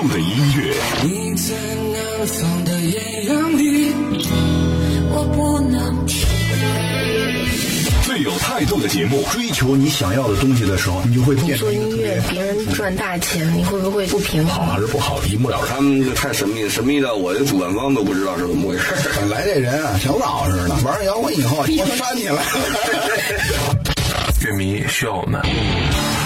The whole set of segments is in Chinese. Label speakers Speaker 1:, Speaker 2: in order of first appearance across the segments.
Speaker 1: 度的音乐。
Speaker 2: 你在南方的艳阳里，我不能去。
Speaker 1: 最有态度的节目，
Speaker 3: 追求你想要的东西的时候，你就会变成
Speaker 4: 做音乐，别人赚大钱，你会不会不平衡？
Speaker 3: 好还是不好，一目了然。
Speaker 5: 他们这太神秘，神秘到我的主办方都不知道是怎么回事。
Speaker 3: 本来这人啊，小老实的，玩摇滚以后，我扇起来了。
Speaker 6: 乐迷需要我们。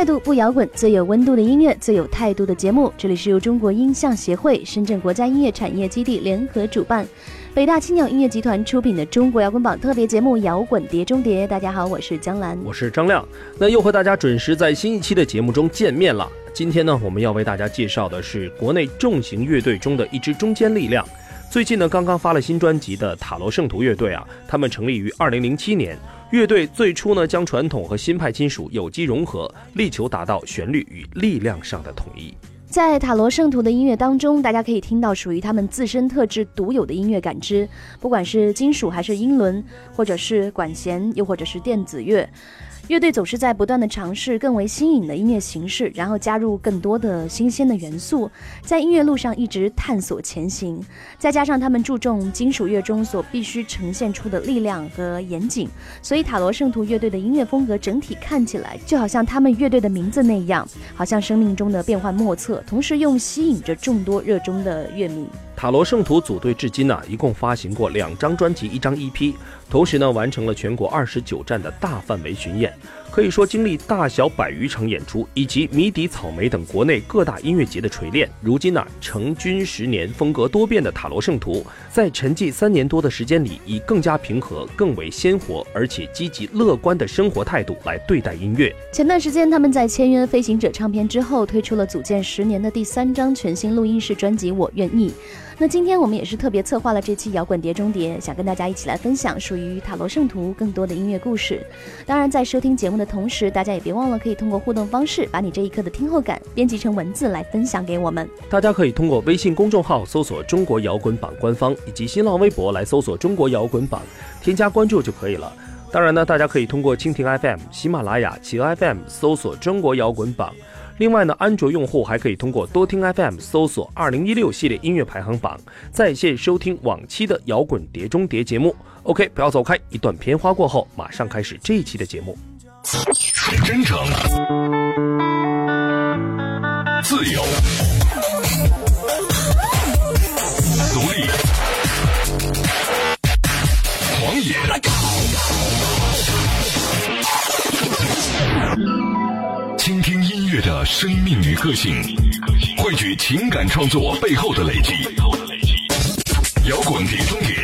Speaker 7: 态度不摇滚，最有温度的音乐，最有态度的节目。这里是由中国音像协会、深圳国家音乐产业基地联合主办，北大青鸟音乐集团出品的中国摇滚榜特别节目《摇滚碟中谍》。大家好，我是江兰，
Speaker 6: 我是张亮。那又和大家准时在新一期的节目中见面了。今天呢，我们要为大家介绍的是国内重型乐队中的一支中坚力量。最近呢，刚刚发了新专辑的塔罗圣徒乐队啊，他们成立于二零零七年。乐队最初呢，将传统和新派金属有机融合，力求达到旋律与力量上的统一。
Speaker 7: 在塔罗圣徒的音乐当中，大家可以听到属于他们自身特质独有的音乐感知，不管是金属还是英伦，或者是管弦，又或者是电子乐。乐队总是在不断的尝试更为新颖的音乐形式，然后加入更多的新鲜的元素，在音乐路上一直探索前行。再加上他们注重金属乐中所必须呈现出的力量和严谨，所以塔罗圣徒乐队的音乐风格整体看起来就好像他们乐队的名字那样，好像生命中的变幻莫测，同时又吸引着众多热衷的乐迷。
Speaker 6: 塔罗圣徒组队至今呢，一共发行过两张专辑，一张 EP，同时呢，完成了全国二十九站的大范围巡演。可以说，经历大小百余场演出，以及迷笛、草莓等国内各大音乐节的锤炼，如今呢，成军十年、风格多变的塔罗圣徒，在沉寂三年多的时间里，以更加平和、更为鲜活，而且积极乐观的生活态度来对待音乐。
Speaker 7: 前段时间，他们在签约飞行者唱片之后，推出了组建十年的第三张全新录音室专辑《我愿意》。那今天我们也是特别策划了这期摇滚碟中谍，想跟大家一起来分享属于塔罗圣徒更多的音乐故事。当然，在收听节目的同时，大家也别忘了可以通过互动方式，把你这一刻的听后感编辑成文字来分享给我们。
Speaker 6: 大家可以通过微信公众号搜索“中国摇滚榜”官方，以及新浪微博来搜索“中国摇滚榜”，添加关注就可以了。当然呢，大家可以通过蜻蜓 FM、喜马拉雅、企鹅 FM 搜索“中国摇滚榜”。另外呢，安卓用户还可以通过多听 FM 搜索“二零一六系列音乐排行榜”，在线收听往期的摇滚碟中谍节目。OK，不要走开，一段片花过后，马上开始这一期的节目。
Speaker 1: 真诚，自由，独立，狂野。生命与个性，汇聚情感创作背后的累积。摇滚碟中碟，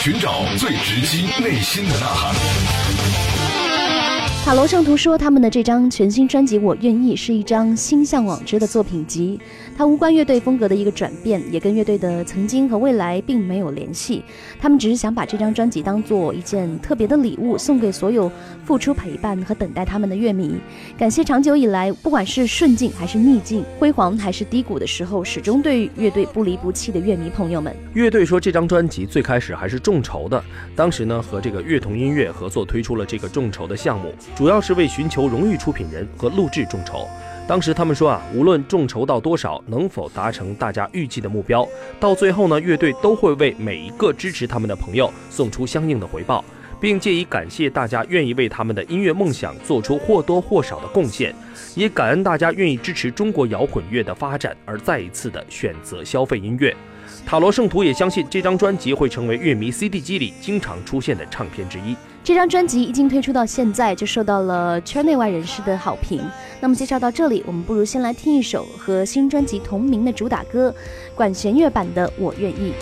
Speaker 1: 寻找最直击内心的呐喊。
Speaker 7: 塔罗圣徒说，他们的这张全新专辑《我愿意》是一张心向往之的作品集。它无关乐队风格的一个转变，也跟乐队的曾经和未来并没有联系。他们只是想把这张专辑当做一件特别的礼物，送给所有付出陪伴和等待他们的乐迷。感谢长久以来，不管是顺境还是逆境，辉煌还是低谷的时候，始终对乐队不离不弃的乐迷朋友们。
Speaker 6: 乐队说，这张专辑最开始还是众筹的，当时呢和这个乐童音乐合作推出了这个众筹的项目，主要是为寻求荣誉出品人和录制众筹。当时他们说啊，无论众筹到多少，能否达成大家预计的目标，到最后呢，乐队都会为每一个支持他们的朋友送出相应的回报，并借以感谢大家愿意为他们的音乐梦想做出或多或少的贡献，也感恩大家愿意支持中国摇滚乐的发展而再一次的选择消费音乐。塔罗圣徒也相信这张专辑会成为乐迷 CD 机里经常出现的唱片之一。
Speaker 7: 这张专辑一经推出到现在，就受到了圈内外人士的好评。那么介绍到这里，我们不如先来听一首和新专辑同名的主打歌，管弦乐版的《我愿意》。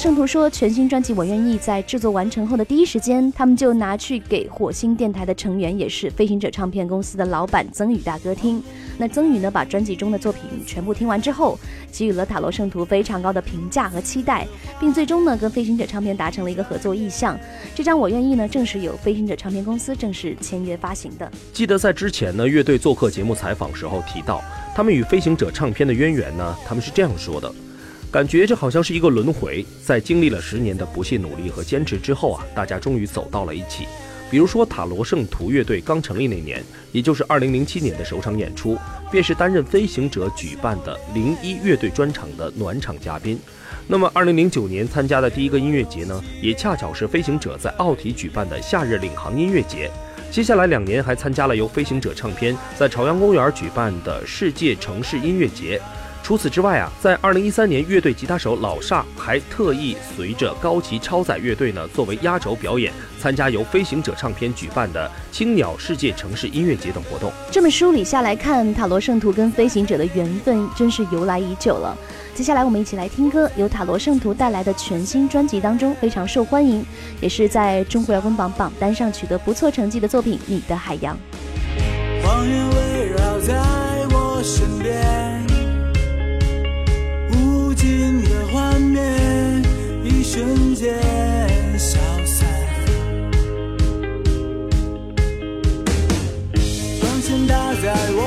Speaker 7: 圣徒说，全新专辑《我愿意》在制作完成后的第一时间，他们就拿去给火星电台的成员，也是飞行者唱片公司的老板曾宇大哥听。那曾宇呢，把专辑中的作品全部听完之后，给予了塔罗圣徒非常高的评价和期待，并最终呢，跟飞行者唱片达成了一个合作意向。这张《我愿意》呢，正是由飞行者唱片公司正式签约发行的。
Speaker 6: 记得在之前呢，乐队做客节目采访时候提到，他们与飞行者唱片的渊源呢，他们是这样说的。感觉这好像是一个轮回，在经历了十年的不懈努力和坚持之后啊，大家终于走到了一起。比如说塔罗圣徒乐队刚成立那年，也就是二零零七年的首场演出，便是担任飞行者举办的零一乐队专场的暖场嘉宾。那么二零零九年参加的第一个音乐节呢，也恰巧是飞行者在奥体举办的夏日领航音乐节。接下来两年还参加了由飞行者唱片在朝阳公园举办的世界城市音乐节。除此之外啊，在二零一三年，乐队吉他手老煞还特意随着高级超载乐队呢，作为压轴表演，参加由飞行者唱片举办的青鸟世界城市音乐节等活动。
Speaker 7: 这么梳理下来看，塔罗圣徒跟飞行者的缘分真是由来已久了。接下来我们一起来听歌，由塔罗圣徒带来的全新专辑当中非常受欢迎，也是在中国摇滚榜榜单上取得不错成绩的作品《你的海洋》。
Speaker 2: 谎言围绕在我身边，瞬间消散。光线打在我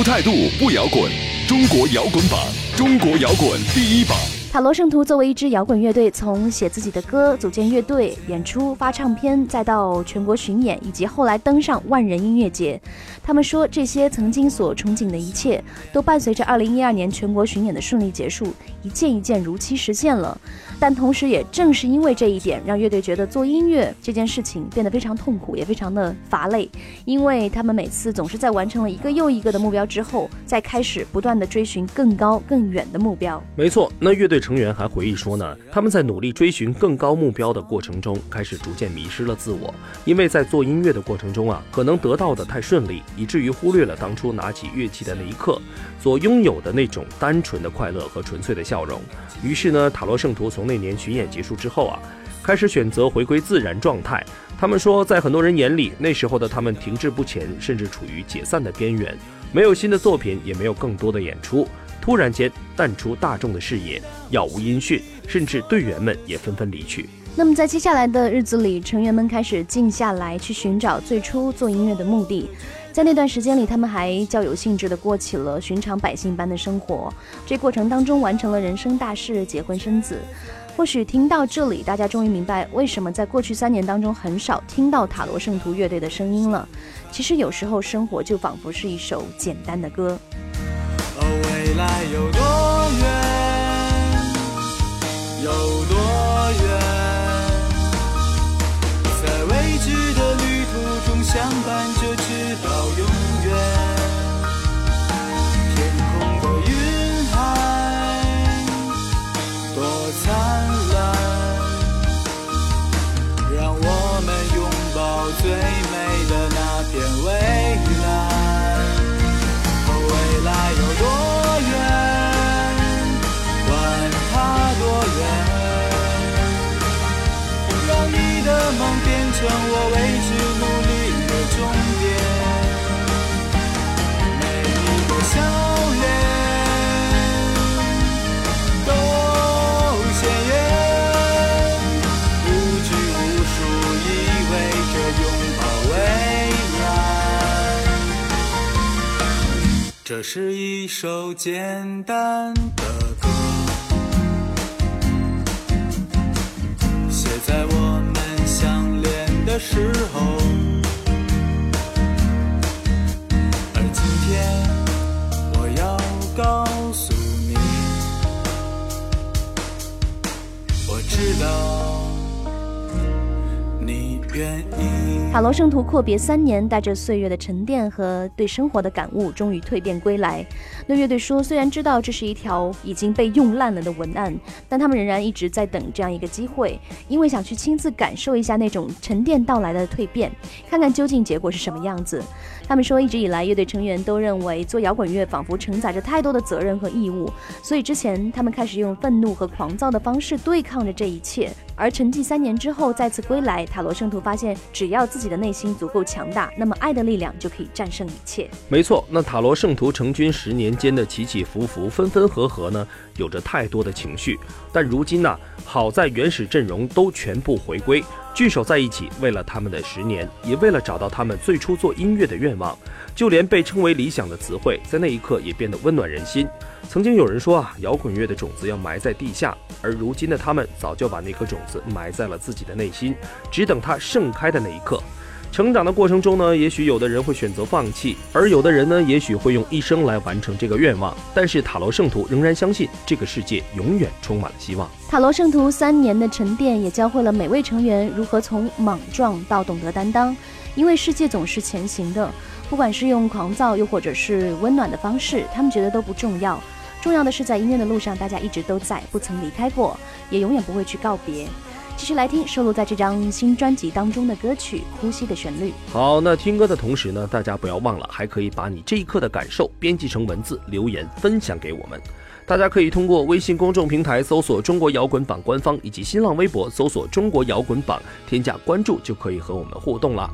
Speaker 2: 不
Speaker 1: 态度不摇滚，中国摇滚榜，中国摇滚第一榜。
Speaker 7: 塔罗圣徒作为一支摇滚乐队，从写自己的歌、组建乐队、演出、发唱片，再到全国巡演，以及后来登上万人音乐节，他们说这些曾经所憧憬的一切，都伴随着2012年全国巡演的顺利结束，一件一件如期实现了。但同时，也正是因为这一点，让乐队觉得做音乐这件事情变得非常痛苦，也非常的乏累，因为他们每次总是在完成了一个又一个的目标之后，再开始不断的追寻更高更远的目标。
Speaker 6: 没错，那乐队成员还回忆说呢，他们在努力追寻更高目标的过程中，开始逐渐迷失了自我，因为在做音乐的过程中啊，可能得到的太顺利，以至于忽略了当初拿起乐器的那一刻所拥有的那种单纯的快乐和纯粹的笑容。于是呢，塔罗圣徒从那年巡演结束之后啊，开始选择回归自然状态。他们说，在很多人眼里，那时候的他们停滞不前，甚至处于解散的边缘，没有新的作品，也没有更多的演出。突然间淡出大众的视野，杳无音讯，甚至队员们也纷纷离去。
Speaker 7: 那么在接下来的日子里，成员们开始静下来，去寻找最初做音乐的目的。在那段时间里，他们还较有兴致地过起了寻常百姓般的生活。这过程当中，完成了人生大事，结婚生子。或许听到这里，大家终于明白为什么在过去三年当中很少听到塔罗圣徒乐队的声音了。其实有时候生活就仿佛是一首简单的歌。
Speaker 2: 未来有多远？有多远？在未知的旅途中相伴着，直到成我为之努力的终点。每一个笑脸都鲜艳，无拘无束，意味着拥抱未来。这是一首简单的歌，写在我的时候。而今天，我要告诉你，我知道你愿意。
Speaker 7: 塔罗圣徒阔别三年，带着岁月的沉淀和对生活的感悟，终于蜕变归来。那乐队说，虽然知道这是一条已经被用烂了的文案，但他们仍然一直在等这样一个机会，因为想去亲自感受一下那种沉淀到来的蜕变，看看究竟结果是什么样子。他们说，一直以来，乐队成员都认为做摇滚乐仿佛承载着太多的责任和义务，所以之前他们开始用愤怒和狂躁的方式对抗着这一切。而沉寂三年之后再次归来，塔罗圣徒发现，只要自己的内心足够强大，那么爱的力量就可以战胜一切。
Speaker 6: 没错，那塔罗圣徒成军十年间的起起伏伏、分分合合呢，有着太多的情绪。但如今呢，好在原始阵容都全部回归，聚首在一起，为了他们的十年，也为了找到他们最初做音乐的愿望。就连被称为理想的词汇，在那一刻也变得温暖人心。曾经有人说啊，摇滚乐的种子要埋在地下，而如今的他们早就把那颗种子埋在了自己的内心，只等它盛开的那一刻。成长的过程中呢，也许有的人会选择放弃，而有的人呢，也许会用一生来完成这个愿望。但是塔罗圣徒仍然相信，这个世界永远充满了希望。
Speaker 7: 塔罗圣徒三年的沉淀，也教会了每位成员如何从莽撞到懂得担当。因为世界总是前行的，不管是用狂躁，又或者是温暖的方式，他们觉得都不重要。重要的是，在音乐的路上，大家一直都在，不曾离开过，也永远不会去告别。继续来听收录在这张新专辑当中的歌曲《呼吸的旋律》。
Speaker 6: 好，那听歌的同时呢，大家不要忘了，还可以把你这一刻的感受编辑成文字留言分享给我们。大家可以通过微信公众平台搜索“中国摇滚榜”官方，以及新浪微博搜索“中国摇滚榜”，添加关注就可以和我们互动了。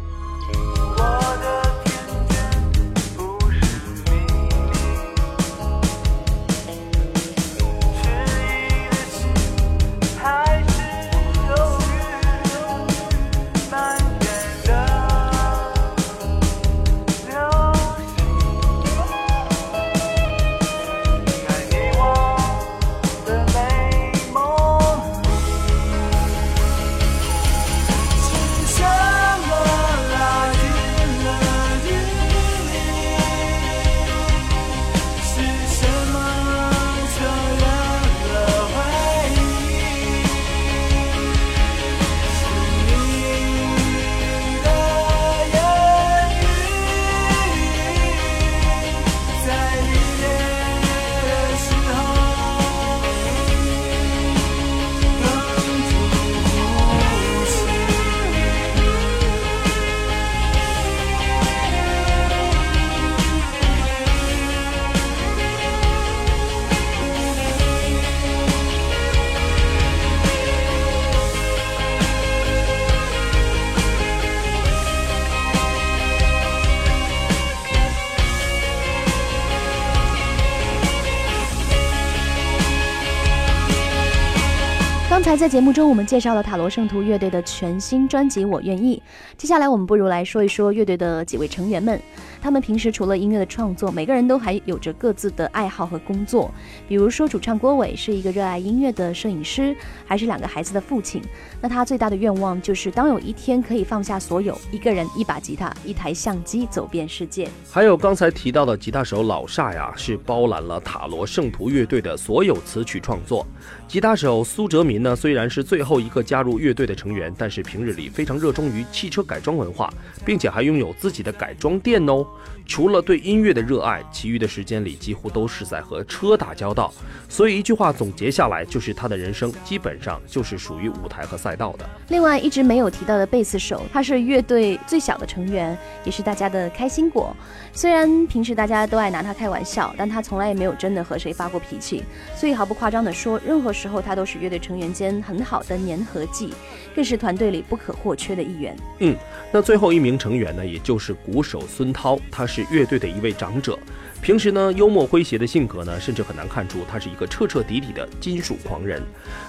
Speaker 7: 刚才在节目中，我们介绍了塔罗圣徒乐队的全新专辑《我愿意》。接下来，我们不如来说一说乐队的几位成员们。他们平时除了音乐的创作，每个人都还有着各自的爱好和工作。比如说，主唱郭伟是一个热爱音乐的摄影师，还是两个孩子的父亲。那他最大的愿望就是当有一天可以放下所有，一个人一把吉他、一台相机走遍世界。
Speaker 6: 还有刚才提到的吉他手老煞呀，是包揽了塔罗圣徒乐队的所有词曲创作。吉他手苏哲民呢，虽然是最后一个加入乐队的成员，但是平日里非常热衷于汽车改装文化，并且还拥有自己的改装店哦。除了对音乐的热爱，其余的时间里几乎都是在和车打交道。所以一句话总结下来，就是他的人生基本上就是属于舞台和赛道的。
Speaker 7: 另外一直没有提到的贝斯手，他是乐队最小的成员，也是大家的开心果。虽然平时大家都爱拿他开玩笑，但他从来也没有真的和谁发过脾气。所以毫不夸张地说，任何时候他都是乐队成员间很好的粘合剂，更是团队里不可或缺的一员。
Speaker 6: 嗯，那最后一名成员呢，也就是鼓手孙涛，他是是乐队的一位长者。平时呢，幽默诙谐的性格呢，甚至很难看出他是一个彻彻底底的金属狂人。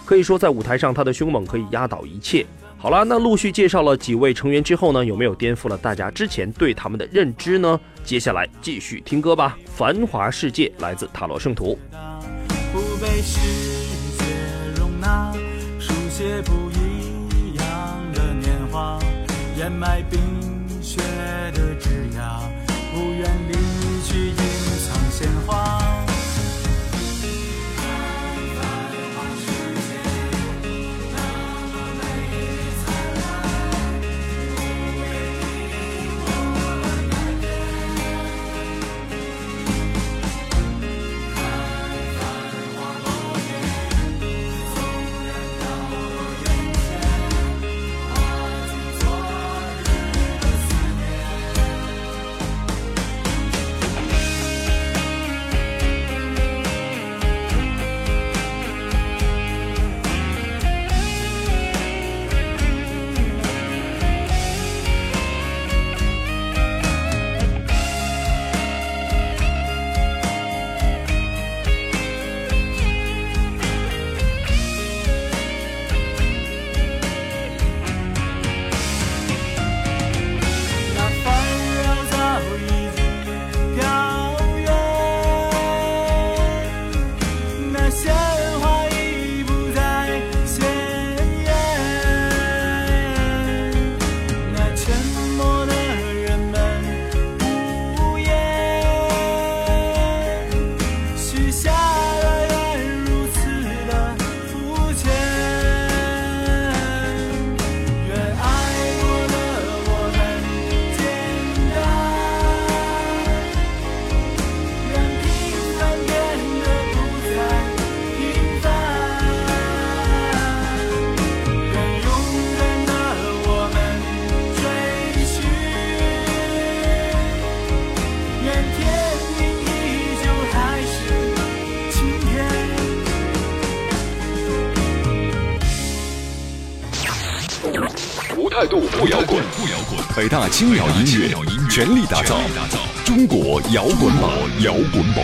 Speaker 6: 可以说，在舞台上，他的凶猛可以压倒一切。好了，那陆续介绍了几位成员之后呢，有没有颠覆了大家之前对他们的认知呢？接下来继续听歌吧，《繁华世界》来自塔罗圣徒。
Speaker 2: 不被世界容纳，书写不一样的年华，掩埋冰雪的枝桠，不愿离去，隐藏鲜花。
Speaker 1: 北大青鸟音乐全力打造中国摇滚榜，摇滚榜。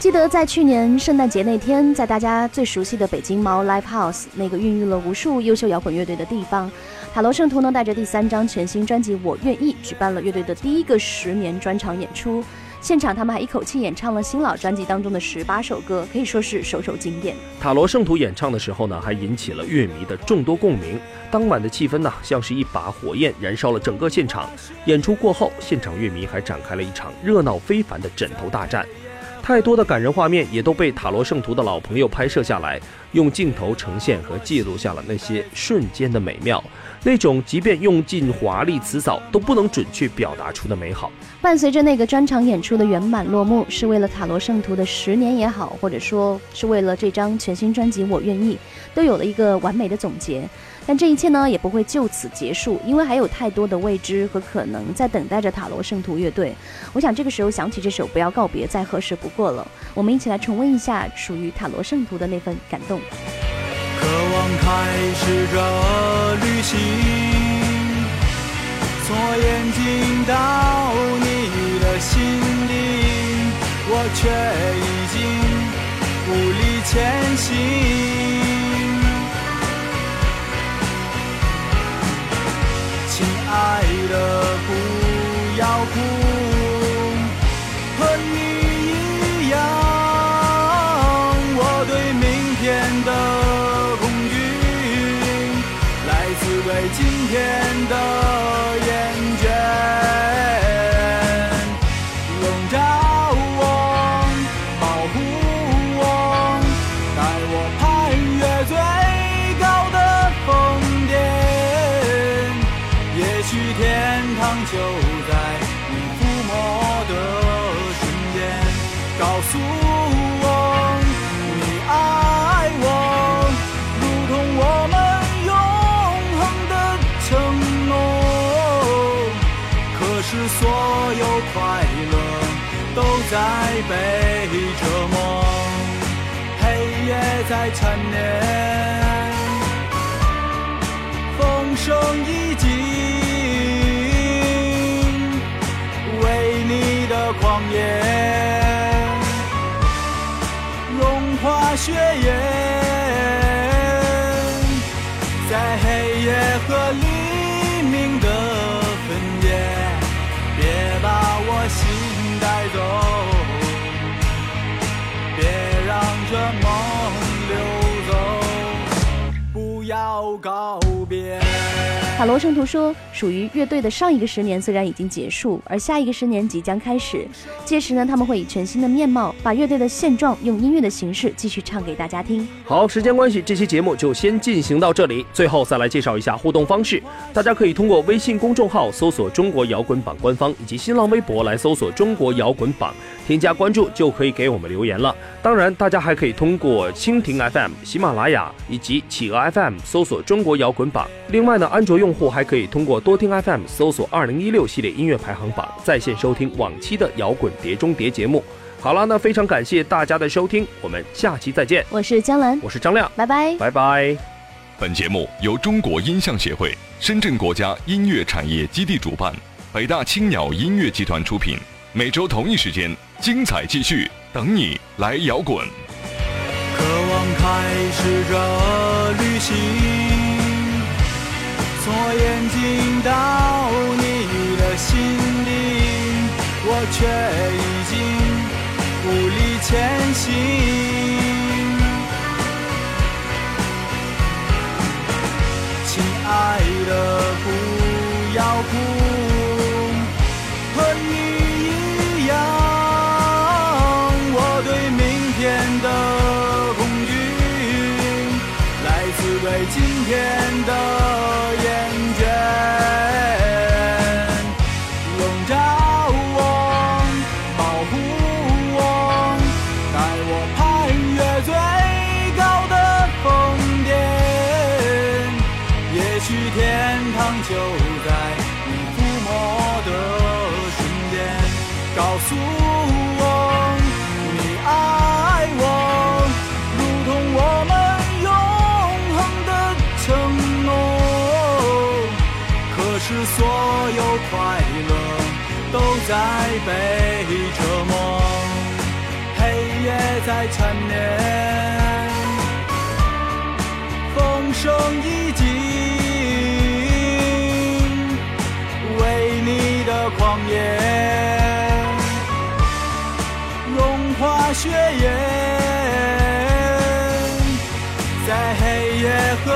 Speaker 7: 记得在去年圣诞节那天，在大家最熟悉的北京猫 Live House 那个孕育了无数优秀摇滚乐队的地方，塔罗圣徒呢带着第三张全新专辑《我愿意》，举办了乐队的第一个十年专场演出。现场他们还一口气演唱了新老专辑当中的十八首歌，可以说是首首经典。
Speaker 6: 塔罗圣徒演唱的时候呢，还引起了乐迷的众多共鸣。当晚的气氛呢，像是一把火焰燃烧了整个现场。演出过后，现场乐迷还展开了一场热闹非凡的枕头大战。太多的感人画面也都被塔罗圣徒的老朋友拍摄下来，用镜头呈现和记录下了那些瞬间的美妙，那种即便用尽华丽辞藻都不能准确表达出的美好。
Speaker 7: 伴随着那个专场演出的圆满落幕，是为了塔罗圣徒的十年也好，或者说是为了这张全新专辑《我愿意》，都有了一个完美的总结。但这一切呢，也不会就此结束，因为还有太多的未知和可能在等待着塔罗圣徒乐队。我想这个时候想起这首《不要告别》再合适不过了。我们一起来重温一下属于塔罗圣徒的那份感动。
Speaker 2: 开始这旅行，从眼睛到你的心里，我却已经无力前行。亲爱的，不要哭。window 你的狂野融化血液，
Speaker 7: 塔罗圣徒说，属于乐队的上一个十年虽然已经结束，而下一个十年即将开始。届时呢，他们会以全新的面貌，把乐队的现状用音乐的形式继续唱给大家听。
Speaker 6: 好，时间关系，这期节目就先进行到这里。最后再来介绍一下互动方式，大家可以通过微信公众号搜索“中国摇滚榜”官方，以及新浪微博来搜索“中国摇滚榜”，添加关注就可以给我们留言了。当然，大家还可以通过蜻蜓 FM、喜马拉雅以及企鹅 FM 搜索“中国摇滚榜”。另外呢，安卓用户还可以通过多听 FM 搜索“二零一六系列音乐排行榜”，在线收听往期的摇滚碟中谍节目。好了，那非常感谢大家的收听，我们下期再见。
Speaker 7: 我是江兰，
Speaker 6: 我是张亮，
Speaker 7: 拜拜。
Speaker 6: 拜拜。
Speaker 1: 本节目由中国音像协会、深圳国家音乐产业基地主办，北大青鸟音乐集团出品。每周同一时间，精彩继续，等你来摇滚。
Speaker 2: 渴望开始这旅行，从我眼睛到你的心里，我却已经无力前行。是所有快乐都在被折磨，黑夜在缠绵。风声已经为你的狂野融化血液，在黑夜和